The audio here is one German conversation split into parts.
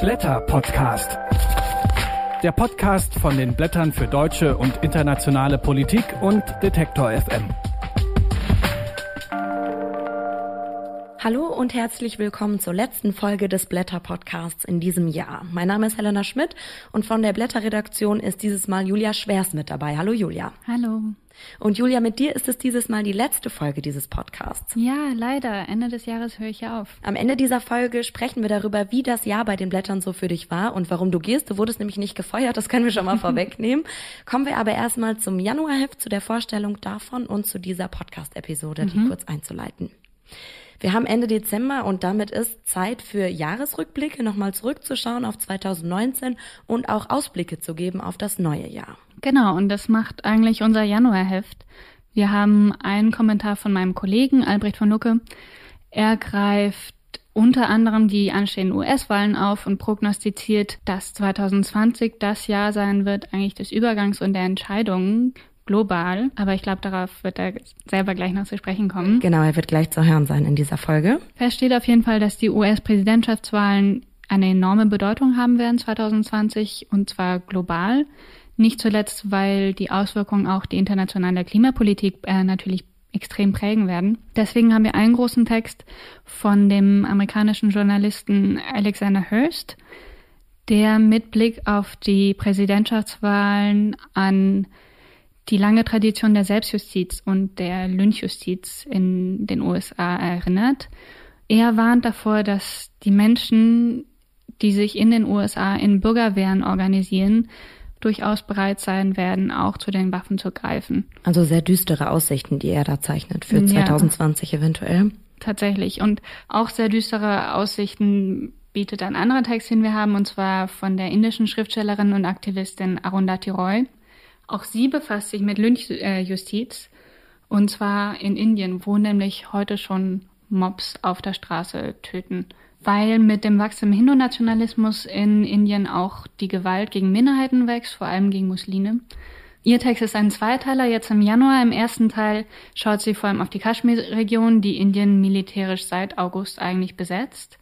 Blätter Podcast. Der Podcast von den Blättern für deutsche und internationale Politik und Detektor FM. Hallo und herzlich willkommen zur letzten Folge des Blätter Podcasts in diesem Jahr. Mein Name ist Helena Schmidt und von der Blätter Redaktion ist dieses Mal Julia Schwers mit dabei. Hallo Julia. Hallo. Und Julia, mit dir ist es dieses Mal die letzte Folge dieses Podcasts. Ja, leider. Ende des Jahres höre ich auf. Am Ende dieser Folge sprechen wir darüber, wie das Jahr bei den Blättern so für dich war und warum du gehst. Du wurdest nämlich nicht gefeuert, das können wir schon mal vorwegnehmen. Kommen wir aber erstmal zum Januarheft, zu der Vorstellung davon und zu dieser Podcast-Episode, die mhm. kurz einzuleiten. Wir haben Ende Dezember und damit ist Zeit für Jahresrückblicke, nochmal zurückzuschauen auf 2019 und auch Ausblicke zu geben auf das neue Jahr. Genau, und das macht eigentlich unser Januarheft. Wir haben einen Kommentar von meinem Kollegen Albrecht von Lucke. Er greift unter anderem die anstehenden US-Wahlen auf und prognostiziert, dass 2020 das Jahr sein wird eigentlich des Übergangs und der Entscheidungen global, aber ich glaube, darauf wird er selber gleich noch zu sprechen kommen. Genau, er wird gleich zu hören sein in dieser Folge. Fest steht auf jeden Fall, dass die US-Präsidentschaftswahlen eine enorme Bedeutung haben werden 2020 und zwar global. Nicht zuletzt, weil die Auswirkungen auch die internationale Klimapolitik äh, natürlich extrem prägen werden. Deswegen haben wir einen großen Text von dem amerikanischen Journalisten Alexander Hurst, der mit Blick auf die Präsidentschaftswahlen an die lange Tradition der Selbstjustiz und der Lynchjustiz in den USA erinnert. Er warnt davor, dass die Menschen, die sich in den USA in Bürgerwehren organisieren, durchaus bereit sein werden, auch zu den Waffen zu greifen. Also sehr düstere Aussichten, die er da zeichnet für 2020 ja, eventuell. Tatsächlich. Und auch sehr düstere Aussichten bietet ein anderer Text, den wir haben, und zwar von der indischen Schriftstellerin und Aktivistin Arundhati Roy. Auch sie befasst sich mit Lynchjustiz. Und zwar in Indien, wo nämlich heute schon Mobs auf der Straße töten. Weil mit dem wachsenden Hindu-Nationalismus in Indien auch die Gewalt gegen Minderheiten wächst, vor allem gegen Muslime. Ihr Text ist ein Zweiteiler. Jetzt im Januar, im ersten Teil, schaut sie vor allem auf die Kaschmir-Region, die Indien militärisch seit August eigentlich besetzt.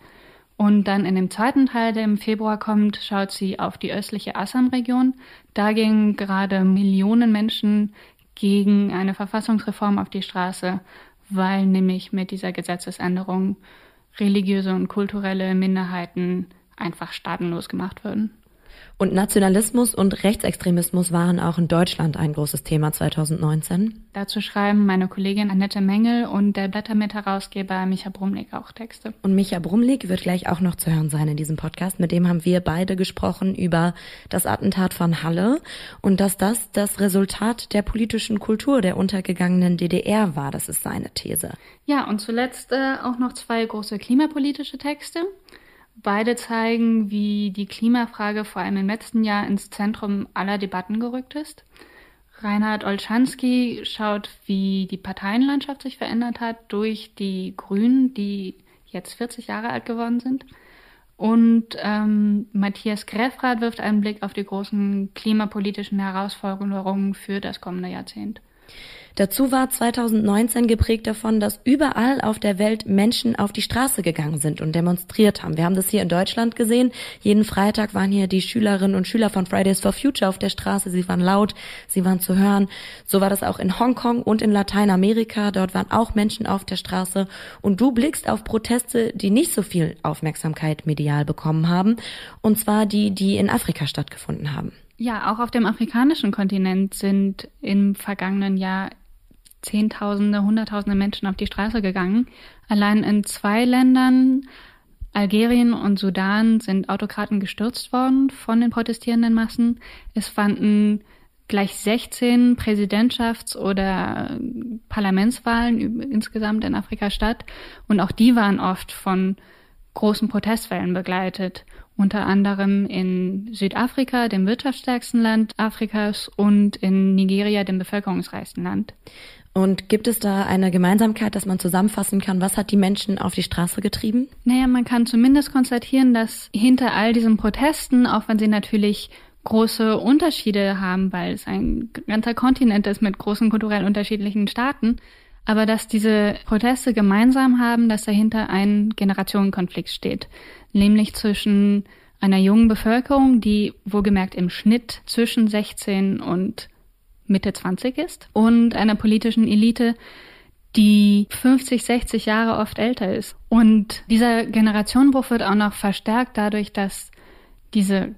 Und dann in dem zweiten Teil, der im Februar kommt, schaut sie auf die östliche Assam-Region. Da gingen gerade Millionen Menschen gegen eine Verfassungsreform auf die Straße, weil nämlich mit dieser Gesetzesänderung religiöse und kulturelle Minderheiten einfach staatenlos gemacht würden. Und Nationalismus und Rechtsextremismus waren auch in Deutschland ein großes Thema 2019. Dazu schreiben meine Kollegin Annette Mengel und der Blättermit-Herausgeber Micha Brumlik auch Texte. Und Micha Brumlik wird gleich auch noch zu hören sein in diesem Podcast. Mit dem haben wir beide gesprochen über das Attentat von Halle und dass das das Resultat der politischen Kultur der untergegangenen DDR war. Das ist seine These. Ja, und zuletzt äh, auch noch zwei große klimapolitische Texte. Beide zeigen, wie die Klimafrage vor allem im letzten Jahr ins Zentrum aller Debatten gerückt ist. Reinhard Olschanski schaut, wie die Parteienlandschaft sich verändert hat durch die Grünen, die jetzt 40 Jahre alt geworden sind. Und ähm, Matthias Greffrath wirft einen Blick auf die großen klimapolitischen Herausforderungen für das kommende Jahrzehnt. Dazu war 2019 geprägt davon, dass überall auf der Welt Menschen auf die Straße gegangen sind und demonstriert haben. Wir haben das hier in Deutschland gesehen. Jeden Freitag waren hier die Schülerinnen und Schüler von Fridays for Future auf der Straße. Sie waren laut, sie waren zu hören. So war das auch in Hongkong und in Lateinamerika. Dort waren auch Menschen auf der Straße. Und du blickst auf Proteste, die nicht so viel Aufmerksamkeit medial bekommen haben. Und zwar die, die in Afrika stattgefunden haben. Ja, auch auf dem afrikanischen Kontinent sind im vergangenen Jahr Zehntausende, Hunderttausende Menschen auf die Straße gegangen. Allein in zwei Ländern, Algerien und Sudan, sind Autokraten gestürzt worden von den protestierenden Massen. Es fanden gleich 16 Präsidentschafts- oder Parlamentswahlen insgesamt in Afrika statt. Und auch die waren oft von großen Protestwellen begleitet. Unter anderem in Südafrika, dem wirtschaftsstärksten Land Afrikas, und in Nigeria, dem bevölkerungsreichsten Land. Und gibt es da eine Gemeinsamkeit, dass man zusammenfassen kann, was hat die Menschen auf die Straße getrieben? Naja, man kann zumindest konstatieren, dass hinter all diesen Protesten, auch wenn sie natürlich große Unterschiede haben, weil es ein ganzer Kontinent ist mit großen kulturell unterschiedlichen Staaten, aber dass diese Proteste gemeinsam haben, dass dahinter ein Generationenkonflikt steht, nämlich zwischen einer jungen Bevölkerung, die wohlgemerkt im Schnitt zwischen 16 und Mitte 20 ist und einer politischen Elite, die 50, 60 Jahre oft älter ist. Und dieser Generationenbruch wird auch noch verstärkt dadurch, dass diese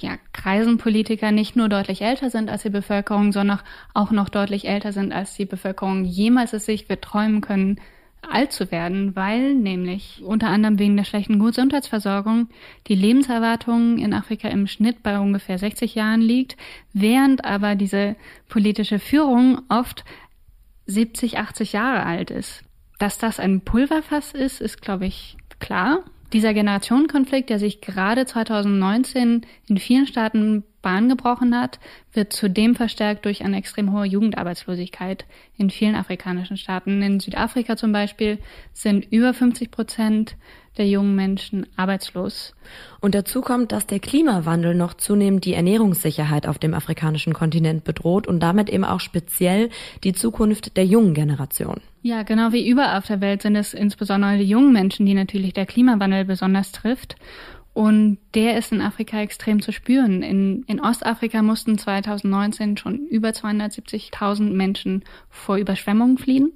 ja, Kreisenpolitiker nicht nur deutlich älter sind als die Bevölkerung, sondern auch noch deutlich älter sind, als die Bevölkerung jemals es sich wird träumen können, alt zu werden, weil nämlich unter anderem wegen der schlechten Gesundheitsversorgung die Lebenserwartung in Afrika im Schnitt bei ungefähr 60 Jahren liegt, während aber diese politische Führung oft 70, 80 Jahre alt ist. Dass das ein Pulverfass ist, ist, glaube ich, klar. Dieser Generationenkonflikt, der sich gerade 2019 in vielen Staaten Bahn gebrochen hat, wird zudem verstärkt durch eine extrem hohe Jugendarbeitslosigkeit in vielen afrikanischen Staaten. In Südafrika zum Beispiel sind über 50 Prozent der jungen Menschen arbeitslos. Und dazu kommt, dass der Klimawandel noch zunehmend die Ernährungssicherheit auf dem afrikanischen Kontinent bedroht und damit eben auch speziell die Zukunft der jungen Generation. Ja, genau wie überall auf der Welt sind es insbesondere die jungen Menschen, die natürlich der Klimawandel besonders trifft. Und der ist in Afrika extrem zu spüren. In, in Ostafrika mussten 2019 schon über 270.000 Menschen vor Überschwemmungen fliehen,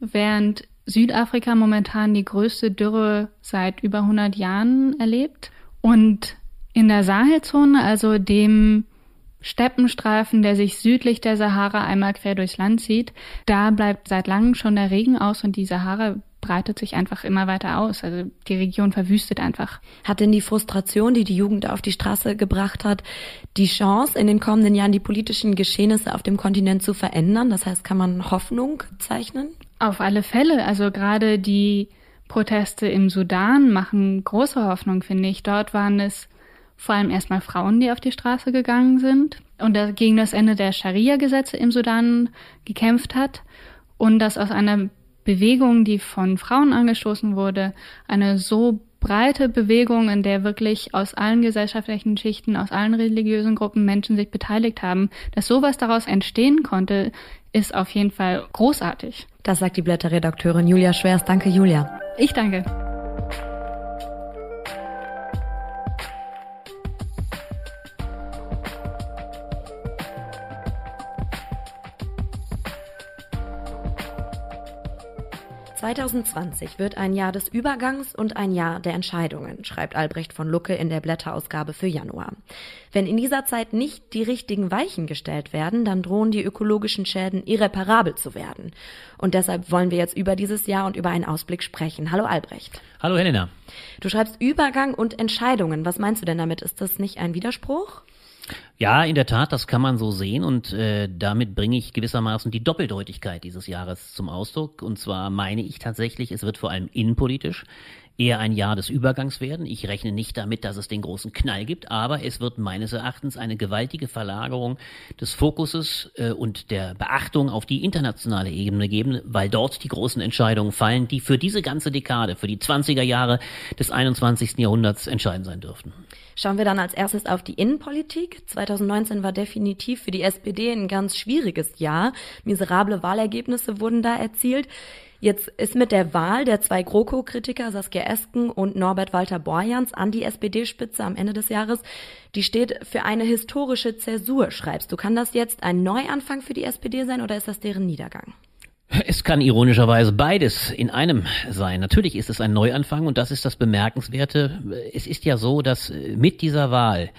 während Südafrika momentan die größte Dürre seit über 100 Jahren erlebt. Und in der Sahelzone, also dem Steppenstreifen, der sich südlich der Sahara einmal quer durchs Land zieht, da bleibt seit langem schon der Regen aus und die Sahara breitet sich einfach immer weiter aus. Also die Region verwüstet einfach. Hat denn die Frustration, die die Jugend auf die Straße gebracht hat, die Chance, in den kommenden Jahren die politischen Geschehnisse auf dem Kontinent zu verändern? Das heißt, kann man Hoffnung zeichnen? Auf alle Fälle. Also gerade die Proteste im Sudan machen große Hoffnung, finde ich. Dort waren es vor allem erstmal Frauen, die auf die Straße gegangen sind und gegen das Ende der Scharia-Gesetze im Sudan gekämpft hat und das aus einer Bewegung, die von Frauen angestoßen wurde, eine so breite Bewegung, in der wirklich aus allen gesellschaftlichen Schichten, aus allen religiösen Gruppen Menschen sich beteiligt haben, dass sowas daraus entstehen konnte, ist auf jeden Fall großartig. Das sagt die Blätterredakteurin Julia Schwers. Danke, Julia. Ich danke. 2020 wird ein Jahr des Übergangs und ein Jahr der Entscheidungen, schreibt Albrecht von Lucke in der Blätterausgabe für Januar. Wenn in dieser Zeit nicht die richtigen Weichen gestellt werden, dann drohen die ökologischen Schäden irreparabel zu werden. Und deshalb wollen wir jetzt über dieses Jahr und über einen Ausblick sprechen. Hallo Albrecht. Hallo Helena. Du schreibst Übergang und Entscheidungen. Was meinst du denn damit? Ist das nicht ein Widerspruch? Ja, in der Tat, das kann man so sehen und äh, damit bringe ich gewissermaßen die Doppeldeutigkeit dieses Jahres zum Ausdruck. Und zwar meine ich tatsächlich, es wird vor allem innenpolitisch eher ein Jahr des Übergangs werden. Ich rechne nicht damit, dass es den großen Knall gibt, aber es wird meines Erachtens eine gewaltige Verlagerung des Fokuses äh, und der Beachtung auf die internationale Ebene geben, weil dort die großen Entscheidungen fallen, die für diese ganze Dekade, für die 20er Jahre des 21. Jahrhunderts entscheidend sein dürften. Schauen wir dann als erstes auf die Innenpolitik. 2019 war definitiv für die SPD ein ganz schwieriges Jahr. Miserable Wahlergebnisse wurden da erzielt. Jetzt ist mit der Wahl der zwei GroKo-Kritiker Saskia Esken und Norbert Walter Borjans an die SPD-Spitze am Ende des Jahres, die steht für eine historische Zäsur, schreibst du. Kann das jetzt ein Neuanfang für die SPD sein oder ist das deren Niedergang? Es kann ironischerweise beides in einem sein. Natürlich ist es ein Neuanfang und das ist das Bemerkenswerte. Es ist ja so, dass mit dieser Wahl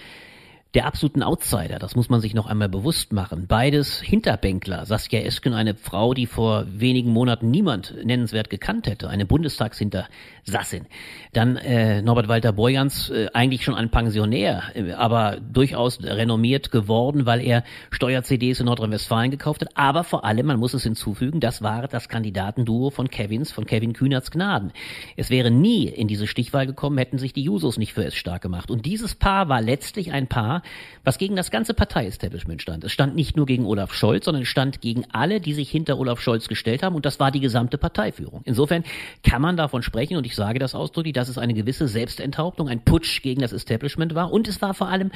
der absoluten Outsider, das muss man sich noch einmal bewusst machen. Beides Hinterbänkler. Saskia Esken, eine Frau, die vor wenigen Monaten niemand nennenswert gekannt hätte, eine Bundestagshintersassin. Dann äh, Norbert Walter Borjans, äh, eigentlich schon ein Pensionär, äh, aber durchaus renommiert geworden, weil er Steuer-CDs in Nordrhein-Westfalen gekauft hat. Aber vor allem, man muss es hinzufügen, das war das Kandidatenduo von Kevins, von Kevin Kühnerts Gnaden. Es wäre nie in diese Stichwahl gekommen, hätten sich die Jusos nicht für es stark gemacht. Und dieses Paar war letztlich ein Paar, was gegen das ganze Partei-Establishment stand. Es stand nicht nur gegen Olaf Scholz, sondern es stand gegen alle, die sich hinter Olaf Scholz gestellt haben und das war die gesamte Parteiführung. Insofern kann man davon sprechen und ich sage das ausdrücklich, dass es eine gewisse Selbstenthauptung, ein Putsch gegen das Establishment war und es war vor allem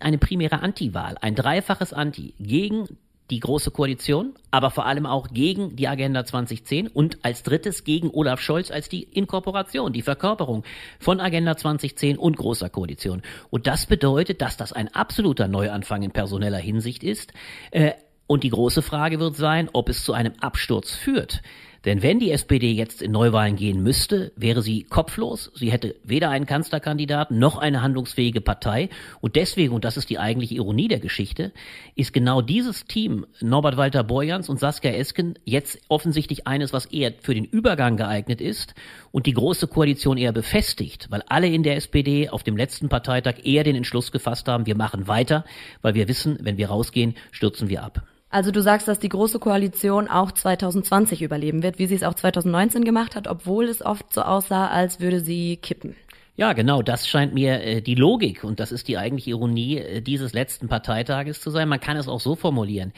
eine primäre Anti-Wahl, ein dreifaches Anti gegen die Große Koalition, aber vor allem auch gegen die Agenda 2010 und als drittes gegen Olaf Scholz als die Inkorporation, die Verkörperung von Agenda 2010 und Großer Koalition. Und das bedeutet, dass das ein absoluter Neuanfang in personeller Hinsicht ist. Äh, und die große Frage wird sein, ob es zu einem Absturz führt. Denn wenn die SPD jetzt in Neuwahlen gehen müsste, wäre sie kopflos. Sie hätte weder einen Kanzlerkandidaten noch eine handlungsfähige Partei. Und deswegen, und das ist die eigentliche Ironie der Geschichte, ist genau dieses Team, Norbert Walter Borjans und Saskia Esken, jetzt offensichtlich eines, was eher für den Übergang geeignet ist und die große Koalition eher befestigt, weil alle in der SPD auf dem letzten Parteitag eher den Entschluss gefasst haben, wir machen weiter, weil wir wissen, wenn wir rausgehen, stürzen wir ab. Also du sagst, dass die Große Koalition auch 2020 überleben wird, wie sie es auch 2019 gemacht hat, obwohl es oft so aussah, als würde sie kippen. Ja, genau, das scheint mir äh, die Logik und das ist die eigentliche Ironie äh, dieses letzten Parteitages zu sein. Man kann es auch so formulieren.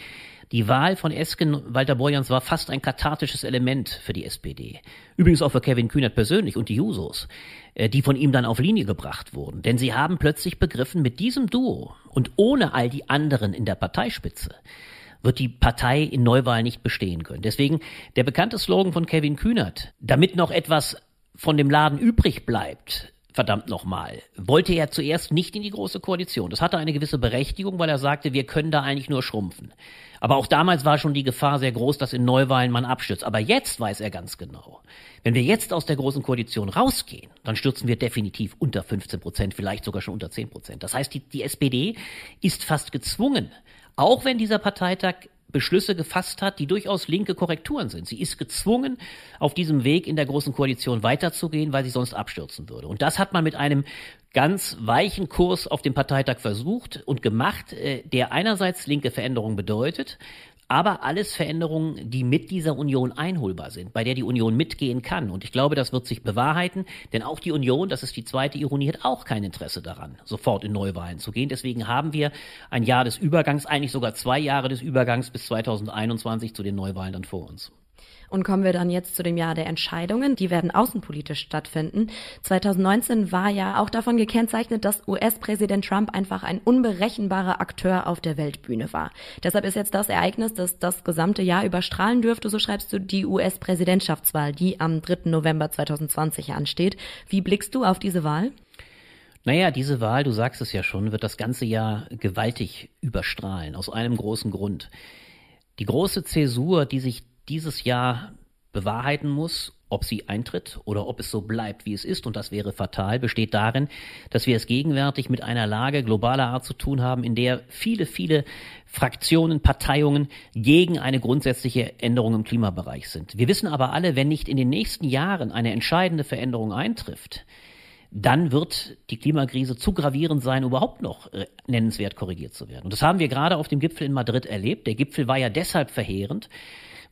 Die Wahl von Esken Walter Borjans war fast ein kathartisches Element für die SPD. Übrigens auch für Kevin Kühnert persönlich und die Jusos, äh, die von ihm dann auf Linie gebracht wurden. Denn sie haben plötzlich begriffen, mit diesem Duo und ohne all die anderen in der Parteispitze wird die Partei in Neuwahlen nicht bestehen können. Deswegen der bekannte Slogan von Kevin Kühnert, damit noch etwas von dem Laden übrig bleibt, verdammt nochmal, wollte er zuerst nicht in die große Koalition. Das hatte eine gewisse Berechtigung, weil er sagte, wir können da eigentlich nur schrumpfen. Aber auch damals war schon die Gefahr sehr groß, dass in Neuwahlen man abstürzt. Aber jetzt weiß er ganz genau, wenn wir jetzt aus der großen Koalition rausgehen, dann stürzen wir definitiv unter 15 Prozent, vielleicht sogar schon unter 10 Prozent. Das heißt, die, die SPD ist fast gezwungen, auch wenn dieser Parteitag Beschlüsse gefasst hat, die durchaus linke Korrekturen sind. Sie ist gezwungen, auf diesem Weg in der Großen Koalition weiterzugehen, weil sie sonst abstürzen würde. Und das hat man mit einem ganz weichen Kurs auf dem Parteitag versucht und gemacht, äh, der einerseits linke Veränderungen bedeutet, aber alles Veränderungen, die mit dieser Union einholbar sind, bei der die Union mitgehen kann. Und ich glaube, das wird sich bewahrheiten, denn auch die Union, das ist die zweite Ironie, hat auch kein Interesse daran, sofort in Neuwahlen zu gehen. Deswegen haben wir ein Jahr des Übergangs, eigentlich sogar zwei Jahre des Übergangs bis 2021 zu den Neuwahlen dann vor uns. Und kommen wir dann jetzt zu dem Jahr der Entscheidungen. Die werden außenpolitisch stattfinden. 2019 war ja auch davon gekennzeichnet, dass US-Präsident Trump einfach ein unberechenbarer Akteur auf der Weltbühne war. Deshalb ist jetzt das Ereignis, das das gesamte Jahr überstrahlen dürfte, so schreibst du, die US-Präsidentschaftswahl, die am 3. November 2020 ansteht. Wie blickst du auf diese Wahl? Naja, diese Wahl, du sagst es ja schon, wird das ganze Jahr gewaltig überstrahlen, aus einem großen Grund. Die große Zäsur, die sich dieses Jahr bewahrheiten muss, ob sie eintritt oder ob es so bleibt, wie es ist, und das wäre fatal, besteht darin, dass wir es gegenwärtig mit einer Lage globaler Art zu tun haben, in der viele, viele Fraktionen, Parteiungen gegen eine grundsätzliche Änderung im Klimabereich sind. Wir wissen aber alle, wenn nicht in den nächsten Jahren eine entscheidende Veränderung eintrifft, dann wird die Klimakrise zu gravierend sein, überhaupt noch äh, nennenswert korrigiert zu werden. Und das haben wir gerade auf dem Gipfel in Madrid erlebt. Der Gipfel war ja deshalb verheerend,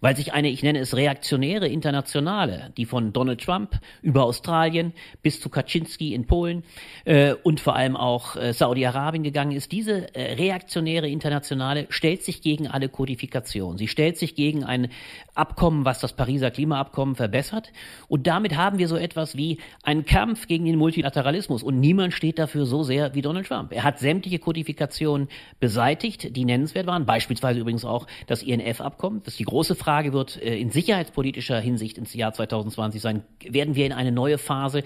weil sich eine, ich nenne es reaktionäre Internationale, die von Donald Trump über Australien bis zu Kaczynski in Polen äh, und vor allem auch äh, Saudi-Arabien gegangen ist, diese äh, reaktionäre Internationale stellt sich gegen alle Kodifikationen. Sie stellt sich gegen ein Abkommen, was das Pariser Klimaabkommen verbessert. Und damit haben wir so etwas wie einen Kampf gegen den Multilateralismus. Und niemand steht dafür so sehr wie Donald Trump. Er hat sämtliche Kodifikationen beseitigt, die nennenswert waren. Beispielsweise übrigens auch das INF-Abkommen. Das ist die große Frage Frage wird äh, in sicherheitspolitischer Hinsicht ins Jahr 2020 sein, werden wir in eine neue Phase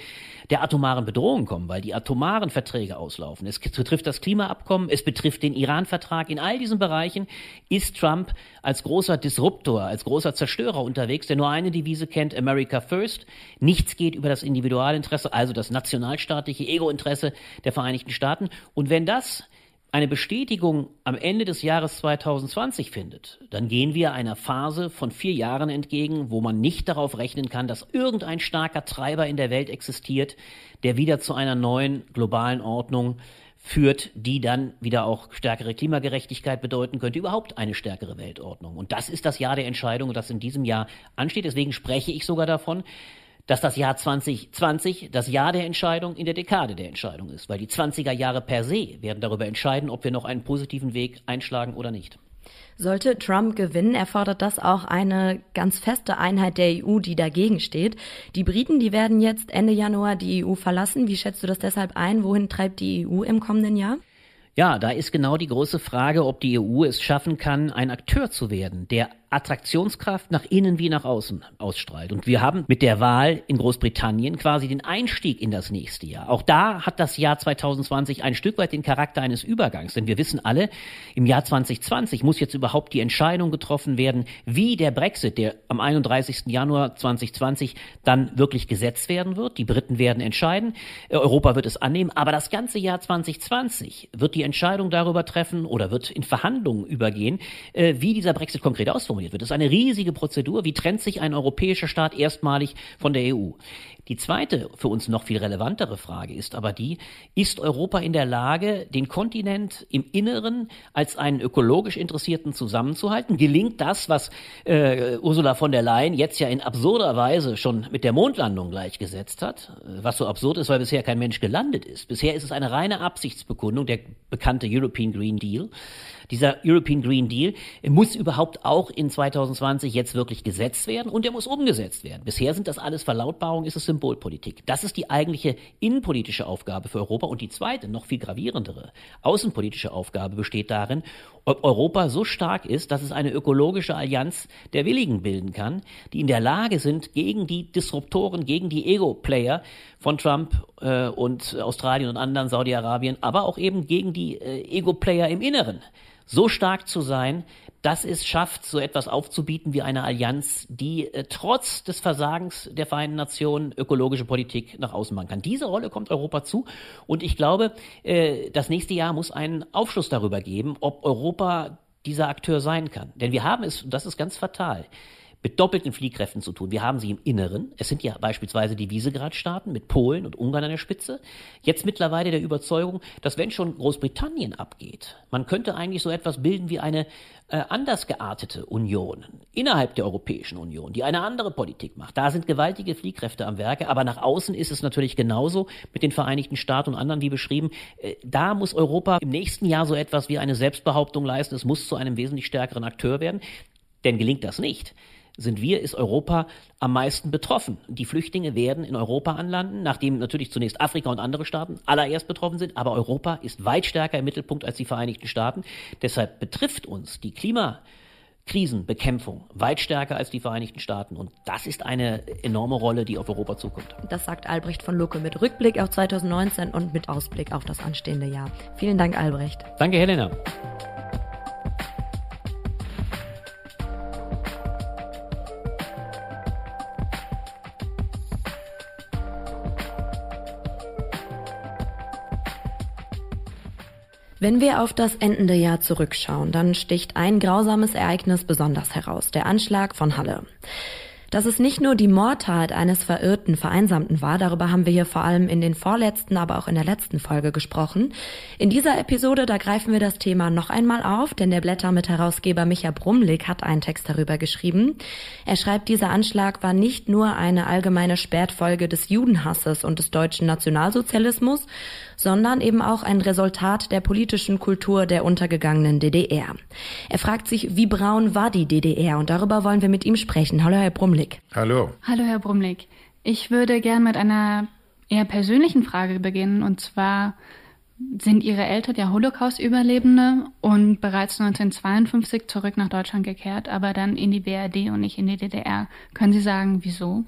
der atomaren Bedrohung kommen, weil die atomaren Verträge auslaufen. Es betrifft das Klimaabkommen, es betrifft den Iran-Vertrag. In all diesen Bereichen ist Trump als großer Disruptor, als großer Zerstörer unterwegs, der nur eine Devise kennt, America First. Nichts geht über das Individualinteresse, also das nationalstaatliche Ego-Interesse der Vereinigten Staaten. Und wenn das eine Bestätigung am Ende des Jahres 2020 findet, dann gehen wir einer Phase von vier Jahren entgegen, wo man nicht darauf rechnen kann, dass irgendein starker Treiber in der Welt existiert, der wieder zu einer neuen globalen Ordnung führt, die dann wieder auch stärkere Klimagerechtigkeit bedeuten könnte, überhaupt eine stärkere Weltordnung. Und das ist das Jahr der Entscheidung, das in diesem Jahr ansteht. Deswegen spreche ich sogar davon, dass das Jahr 2020 das Jahr der Entscheidung in der Dekade der Entscheidung ist, weil die 20er Jahre per se werden darüber entscheiden, ob wir noch einen positiven Weg einschlagen oder nicht. Sollte Trump gewinnen, erfordert das auch eine ganz feste Einheit der EU, die dagegen steht. Die Briten, die werden jetzt Ende Januar die EU verlassen. Wie schätzt du das deshalb ein? Wohin treibt die EU im kommenden Jahr? Ja, da ist genau die große Frage, ob die EU es schaffen kann, ein Akteur zu werden, der Attraktionskraft nach innen wie nach außen ausstrahlt. Und wir haben mit der Wahl in Großbritannien quasi den Einstieg in das nächste Jahr. Auch da hat das Jahr 2020 ein Stück weit den Charakter eines Übergangs. Denn wir wissen alle, im Jahr 2020 muss jetzt überhaupt die Entscheidung getroffen werden, wie der Brexit, der am 31. Januar 2020 dann wirklich gesetzt werden wird. Die Briten werden entscheiden. Europa wird es annehmen. Aber das ganze Jahr 2020 wird die Entscheidung darüber treffen oder wird in Verhandlungen übergehen, äh, wie dieser Brexit konkret ausformuliert formuliert wird. Das ist eine riesige Prozedur. Wie trennt sich ein europäischer Staat erstmalig von der EU? Die zweite, für uns noch viel relevantere Frage ist aber die, ist Europa in der Lage, den Kontinent im Inneren als einen ökologisch Interessierten zusammenzuhalten? Gelingt das, was äh, Ursula von der Leyen jetzt ja in absurder Weise schon mit der Mondlandung gleichgesetzt hat? Was so absurd ist, weil bisher kein Mensch gelandet ist. Bisher ist es eine reine Absichtsbekundung, der bekannte European Green Deal. Dieser European Green Deal muss überhaupt auch in 2020 jetzt wirklich gesetzt werden und er muss umgesetzt werden. Bisher sind das alles Verlautbarungen, ist es Symbolpolitik. Das ist die eigentliche innenpolitische Aufgabe für Europa und die zweite, noch viel gravierendere, außenpolitische Aufgabe besteht darin, ob Europa so stark ist, dass es eine ökologische Allianz der Willigen bilden kann, die in der Lage sind, gegen die Disruptoren, gegen die Ego-Player von Trump äh, und Australien und anderen, Saudi-Arabien, aber auch eben gegen die äh, Ego-Player im Inneren so stark zu sein, dass es schafft, so etwas aufzubieten wie eine Allianz, die äh, trotz des Versagens der Vereinten Nationen ökologische Politik nach außen machen kann. Diese Rolle kommt Europa zu und ich glaube, äh, das nächste Jahr muss einen Aufschluss darüber geben, ob Europa dieser Akteur sein kann. Denn wir haben es, und das ist ganz fatal, mit doppelten Fliehkräften zu tun. Wir haben sie im Inneren. Es sind ja beispielsweise die Visegrad-Staaten mit Polen und Ungarn an der Spitze. Jetzt mittlerweile der Überzeugung, dass wenn schon Großbritannien abgeht, man könnte eigentlich so etwas bilden wie eine äh, anders geartete Union innerhalb der Europäischen Union, die eine andere Politik macht. Da sind gewaltige Fliehkräfte am Werke, aber nach außen ist es natürlich genauso mit den Vereinigten Staaten und anderen wie beschrieben. Äh, da muss Europa im nächsten Jahr so etwas wie eine Selbstbehauptung leisten. Es muss zu einem wesentlich stärkeren Akteur werden. Denn gelingt das nicht, sind wir, ist Europa am meisten betroffen. Die Flüchtlinge werden in Europa anlanden, nachdem natürlich zunächst Afrika und andere Staaten allererst betroffen sind, aber Europa ist weit stärker im Mittelpunkt als die Vereinigten Staaten. Deshalb betrifft uns die Klimakrisenbekämpfung weit stärker als die Vereinigten Staaten. Und das ist eine enorme Rolle, die auf Europa zukommt. Das sagt Albrecht von Lucke mit Rückblick auf 2019 und mit Ausblick auf das anstehende Jahr. Vielen Dank, Albrecht. Danke, Helena. Wenn wir auf das endende Jahr zurückschauen, dann sticht ein grausames Ereignis besonders heraus, der Anschlag von Halle. Dass es nicht nur die Mordtat eines verirrten Vereinsamten war, darüber haben wir hier vor allem in den vorletzten, aber auch in der letzten Folge gesprochen. In dieser Episode, da greifen wir das Thema noch einmal auf, denn der Blätter mit Herausgeber Micha Brumlik hat einen Text darüber geschrieben. Er schreibt, dieser Anschlag war nicht nur eine allgemeine Spätfolge des Judenhasses und des deutschen Nationalsozialismus, sondern eben auch ein Resultat der politischen Kultur der untergegangenen DDR. Er fragt sich, wie braun war die DDR? Und darüber wollen wir mit ihm sprechen. Hallo, Herr Brumlik. Hallo. Hallo, Herr Brumlik. Ich würde gern mit einer eher persönlichen Frage beginnen, und zwar, sind Ihre Eltern ja Holocaust-Überlebende und bereits 1952 zurück nach Deutschland gekehrt, aber dann in die BRD und nicht in die DDR. Können Sie sagen, wieso?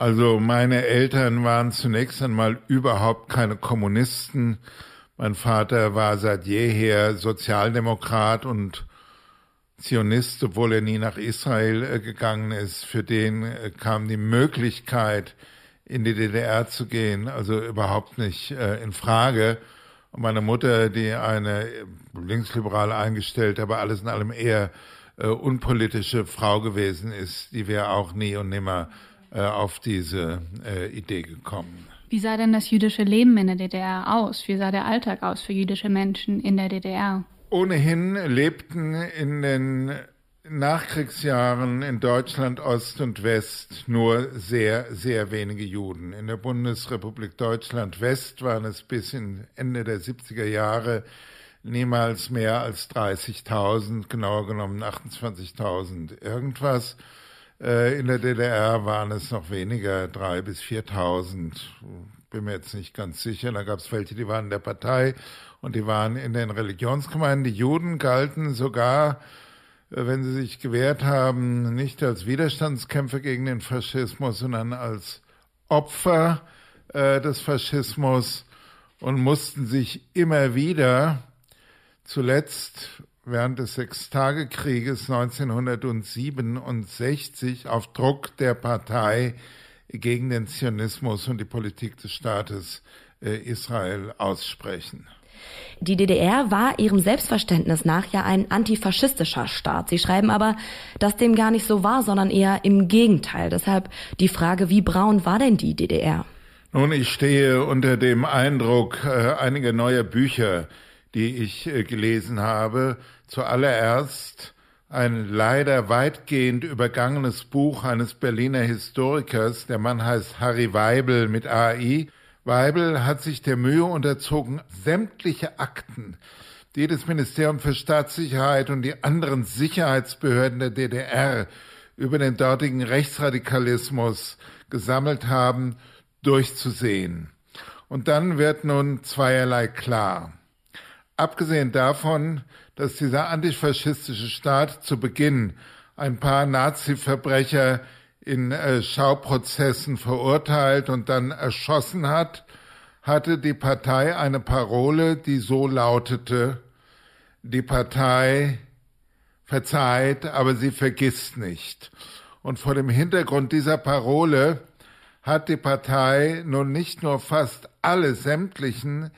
Also meine Eltern waren zunächst einmal überhaupt keine Kommunisten. Mein Vater war seit jeher Sozialdemokrat und Zionist, obwohl er nie nach Israel äh, gegangen ist. Für den äh, kam die Möglichkeit, in die DDR zu gehen, also überhaupt nicht äh, in Frage. Und meine Mutter, die eine linksliberal eingestellte, aber alles in allem eher unpolitische Frau gewesen ist, die wäre auch nie und nimmer äh, auf diese äh, Idee gekommen. Wie sah denn das jüdische Leben in der DDR aus? Wie sah der Alltag aus für jüdische Menschen in der DDR? Ohnehin lebten in den Nachkriegsjahren in Deutschland Ost und West nur sehr, sehr wenige Juden. In der Bundesrepublik Deutschland West waren es bis in Ende der 70er Jahre niemals mehr als 30.000, genauer genommen 28.000 irgendwas. Äh, in der DDR waren es noch weniger, drei bis 4.000, bin mir jetzt nicht ganz sicher. Da gab es welche, die waren in der Partei und die waren in den Religionsgemeinden. Die Juden galten sogar, äh, wenn sie sich gewehrt haben, nicht als Widerstandskämpfer gegen den Faschismus, sondern als Opfer äh, des Faschismus und mussten sich immer wieder, zuletzt während des Sechstagekrieges 1967 auf Druck der Partei gegen den Zionismus und die Politik des Staates äh, Israel aussprechen. Die DDR war ihrem Selbstverständnis nach ja ein antifaschistischer Staat. Sie schreiben aber, dass dem gar nicht so war, sondern eher im Gegenteil. Deshalb die Frage, wie braun war denn die DDR? Nun, ich stehe unter dem Eindruck äh, einiger neuer Bücher, die ich äh, gelesen habe. Zuallererst ein leider weitgehend übergangenes Buch eines Berliner Historikers. Der Mann heißt Harry Weibel mit AI. Weibel hat sich der Mühe unterzogen, sämtliche Akten, die das Ministerium für Staatssicherheit und die anderen Sicherheitsbehörden der DDR über den dortigen Rechtsradikalismus gesammelt haben, durchzusehen. Und dann wird nun zweierlei klar. Abgesehen davon, dass dieser antifaschistische Staat zu Beginn ein paar Nazi-Verbrecher in äh, Schauprozessen verurteilt und dann erschossen hat, hatte die Partei eine Parole, die so lautete, die Partei verzeiht, aber sie vergisst nicht. Und vor dem Hintergrund dieser Parole hat die Partei nun nicht nur fast alle sämtlichen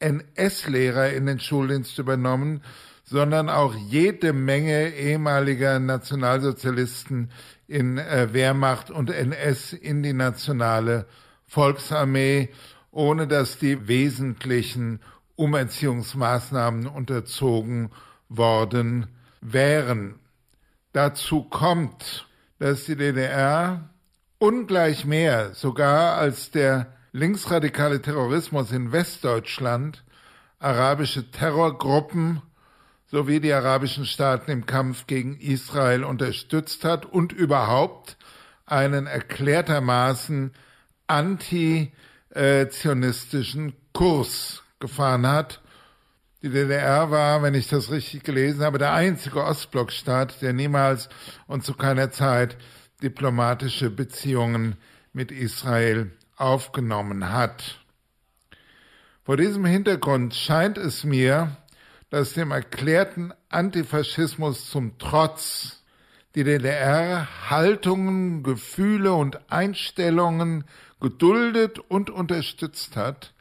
NS-Lehrer in den Schuldienst übernommen, sondern auch jede Menge ehemaliger Nationalsozialisten in äh, Wehrmacht und NS in die nationale Volksarmee, ohne dass die wesentlichen Umerziehungsmaßnahmen unterzogen worden wären. Dazu kommt, dass die DDR ungleich mehr, sogar als der linksradikale Terrorismus in Westdeutschland, arabische Terrorgruppen sowie die arabischen Staaten im Kampf gegen Israel unterstützt hat und überhaupt einen erklärtermaßen anti-zionistischen Kurs gefahren hat. Die DDR war, wenn ich das richtig gelesen habe, der einzige Ostblockstaat, der niemals und zu keiner Zeit diplomatische Beziehungen mit Israel aufgenommen hat. Vor diesem Hintergrund scheint es mir, dass dem erklärten Antifaschismus zum Trotz die DDR Haltungen, Gefühle und Einstellungen geduldet und unterstützt hat,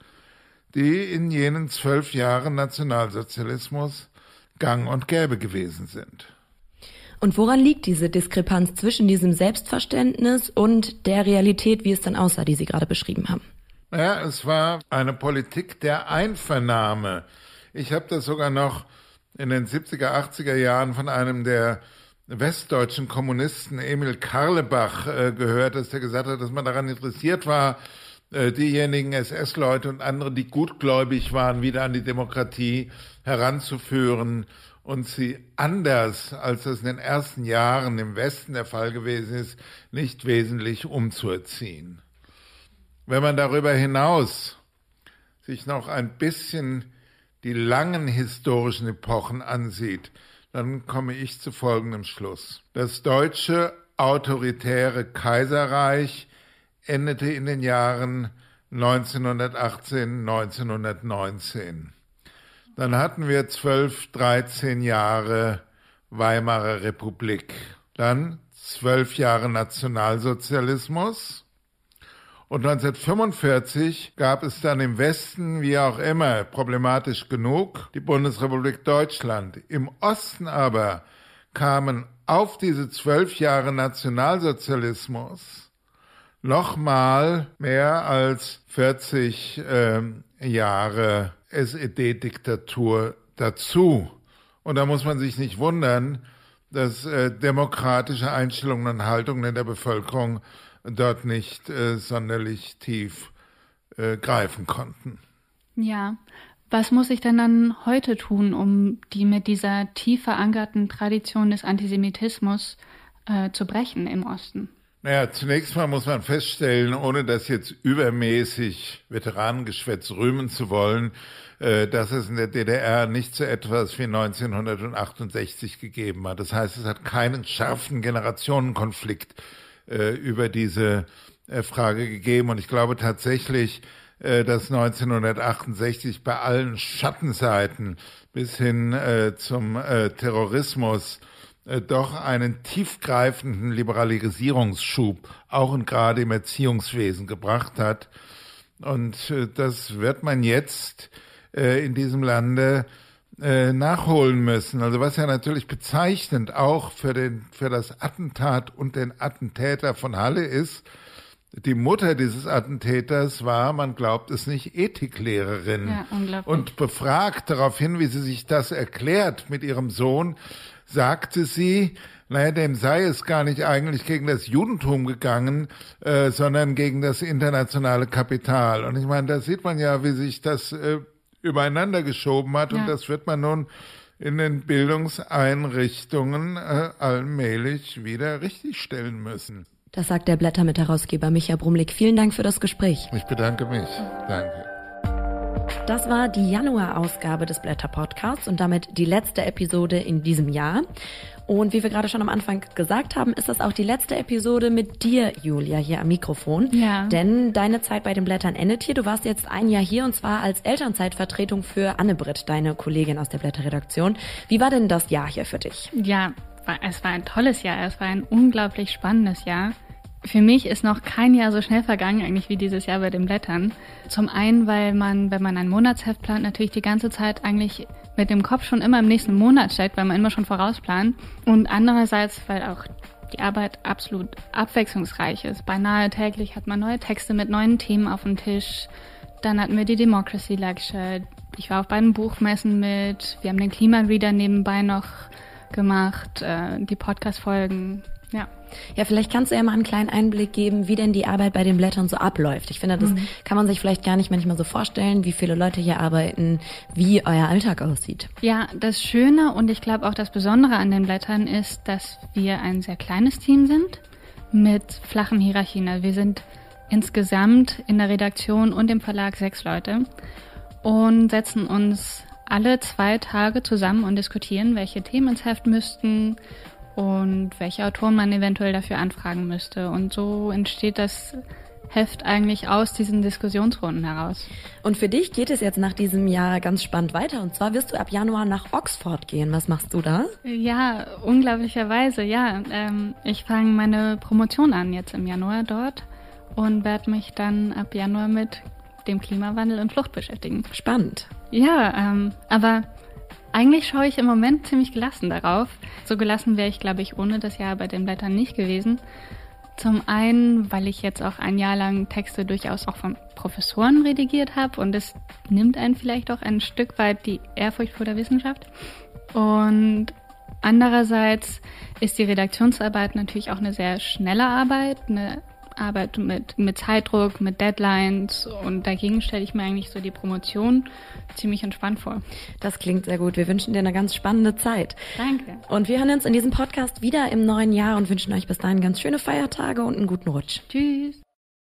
die in jenen zwölf Jahren Nationalsozialismus gang und gäbe gewesen sind. Und woran liegt diese Diskrepanz zwischen diesem Selbstverständnis und der Realität, wie es dann aussah, die Sie gerade beschrieben haben? Ja, es war eine Politik der Einvernahme. Ich habe das sogar noch in den 70er, 80er Jahren von einem der westdeutschen Kommunisten, Emil Karlebach, äh, gehört, dass der gesagt hat, dass man daran interessiert war, äh, diejenigen SS-Leute und andere, die gutgläubig waren, wieder an die Demokratie heranzuführen und sie anders, als das in den ersten Jahren im Westen der Fall gewesen ist, nicht wesentlich umzuerziehen. Wenn man darüber hinaus sich noch ein bisschen die langen historischen Epochen ansieht, dann komme ich zu folgendem Schluss. Das deutsche autoritäre Kaiserreich endete in den Jahren 1918, 1919. Dann hatten wir zwölf, dreizehn Jahre Weimarer Republik. Dann zwölf Jahre Nationalsozialismus. Und 1945 gab es dann im Westen, wie auch immer, problematisch genug, die Bundesrepublik Deutschland. Im Osten aber kamen auf diese zwölf Jahre Nationalsozialismus nochmal mehr als 40 äh, Jahre SED-Diktatur dazu. Und da muss man sich nicht wundern, dass äh, demokratische Einstellungen und Haltungen in der Bevölkerung dort nicht äh, sonderlich tief äh, greifen konnten. Ja, was muss ich denn dann heute tun, um die mit dieser tief verankerten Tradition des Antisemitismus äh, zu brechen im Osten? Naja, zunächst mal muss man feststellen, ohne das jetzt übermäßig Veteranengeschwätz rühmen zu wollen, äh, dass es in der DDR nicht so etwas wie 1968 gegeben hat. Das heißt, es hat keinen scharfen Generationenkonflikt äh, über diese äh, Frage gegeben. Und ich glaube tatsächlich, dass 1968 bei allen Schattenseiten bis hin zum Terrorismus doch einen tiefgreifenden Liberalisierungsschub auch und gerade im Erziehungswesen gebracht hat. Und das wird man jetzt äh, in diesem Lande äh, nachholen müssen. Also was ja natürlich bezeichnend auch für den für das Attentat und den Attentäter von Halle ist, die Mutter dieses Attentäters war, man glaubt es nicht, Ethiklehrerin. Ja. Und befragt daraufhin, wie sie sich das erklärt mit ihrem Sohn, sagte sie, naja, dem sei es gar nicht eigentlich gegen das Judentum gegangen, äh, sondern gegen das internationale Kapital. Und ich meine, da sieht man ja, wie sich das äh, übereinander geschoben hat. Ja. Und das wird man nun in den Bildungseinrichtungen äh, allmählich wieder richtigstellen müssen. Das sagt der Blätter-Mitherausgeber Micha Brumlik. Vielen Dank für das Gespräch. Ich bedanke mich. Danke. Das war die Januar-Ausgabe des Blätter-Podcasts und damit die letzte Episode in diesem Jahr. Und wie wir gerade schon am Anfang gesagt haben, ist das auch die letzte Episode mit dir, Julia, hier am Mikrofon. Ja. Denn deine Zeit bei den Blättern endet hier. Du warst jetzt ein Jahr hier und zwar als Elternzeitvertretung für Anne-Britt, deine Kollegin aus der Blätterredaktion. Wie war denn das Jahr hier für dich? Ja, es war ein tolles Jahr. Es war ein unglaublich spannendes Jahr. Für mich ist noch kein Jahr so schnell vergangen, eigentlich wie dieses Jahr bei den Blättern. Zum einen, weil man, wenn man ein Monatsheft plant, natürlich die ganze Zeit eigentlich mit dem Kopf schon immer im nächsten Monat steckt, weil man immer schon vorausplant. Und andererseits, weil auch die Arbeit absolut abwechslungsreich ist. Beinahe täglich hat man neue Texte mit neuen Themen auf dem Tisch. Dann hatten wir die Democracy Lecture. Ich war auf beiden Buchmessen mit. Wir haben den Klimareader nebenbei noch gemacht, äh, die Podcast-Folgen. Ja. Ja, vielleicht kannst du ja mal einen kleinen Einblick geben, wie denn die Arbeit bei den Blättern so abläuft. Ich finde, das mhm. kann man sich vielleicht gar nicht manchmal so vorstellen, wie viele Leute hier arbeiten, wie euer Alltag aussieht. Ja, das Schöne und ich glaube auch das Besondere an den Blättern ist, dass wir ein sehr kleines Team sind mit flachen Hierarchien. Also wir sind insgesamt in der Redaktion und im Verlag sechs Leute und setzen uns alle zwei Tage zusammen und diskutieren, welche Themen ins Heft müssten und welche Autoren man eventuell dafür anfragen müsste. Und so entsteht das Heft eigentlich aus diesen Diskussionsrunden heraus. Und für dich geht es jetzt nach diesem Jahr ganz spannend weiter. Und zwar wirst du ab Januar nach Oxford gehen. Was machst du da? Ja, unglaublicherweise, ja. Ähm, ich fange meine Promotion an jetzt im Januar dort und werde mich dann ab Januar mit dem Klimawandel und Flucht beschäftigen. Spannend. Ja, ähm, aber eigentlich schaue ich im Moment ziemlich gelassen darauf. So gelassen wäre ich, glaube ich, ohne das Jahr bei den Blättern nicht gewesen. Zum einen, weil ich jetzt auch ein Jahr lang Texte durchaus auch von Professoren redigiert habe und es nimmt einen vielleicht auch ein Stück weit die Ehrfurcht vor der Wissenschaft. Und andererseits ist die Redaktionsarbeit natürlich auch eine sehr schnelle Arbeit, eine Arbeit mit, mit Zeitdruck, mit Deadlines und dagegen stelle ich mir eigentlich so die Promotion ziemlich entspannt vor. Das klingt sehr gut. Wir wünschen dir eine ganz spannende Zeit. Danke. Und wir hören uns in diesem Podcast wieder im neuen Jahr und wünschen euch bis dahin ganz schöne Feiertage und einen guten Rutsch. Tschüss.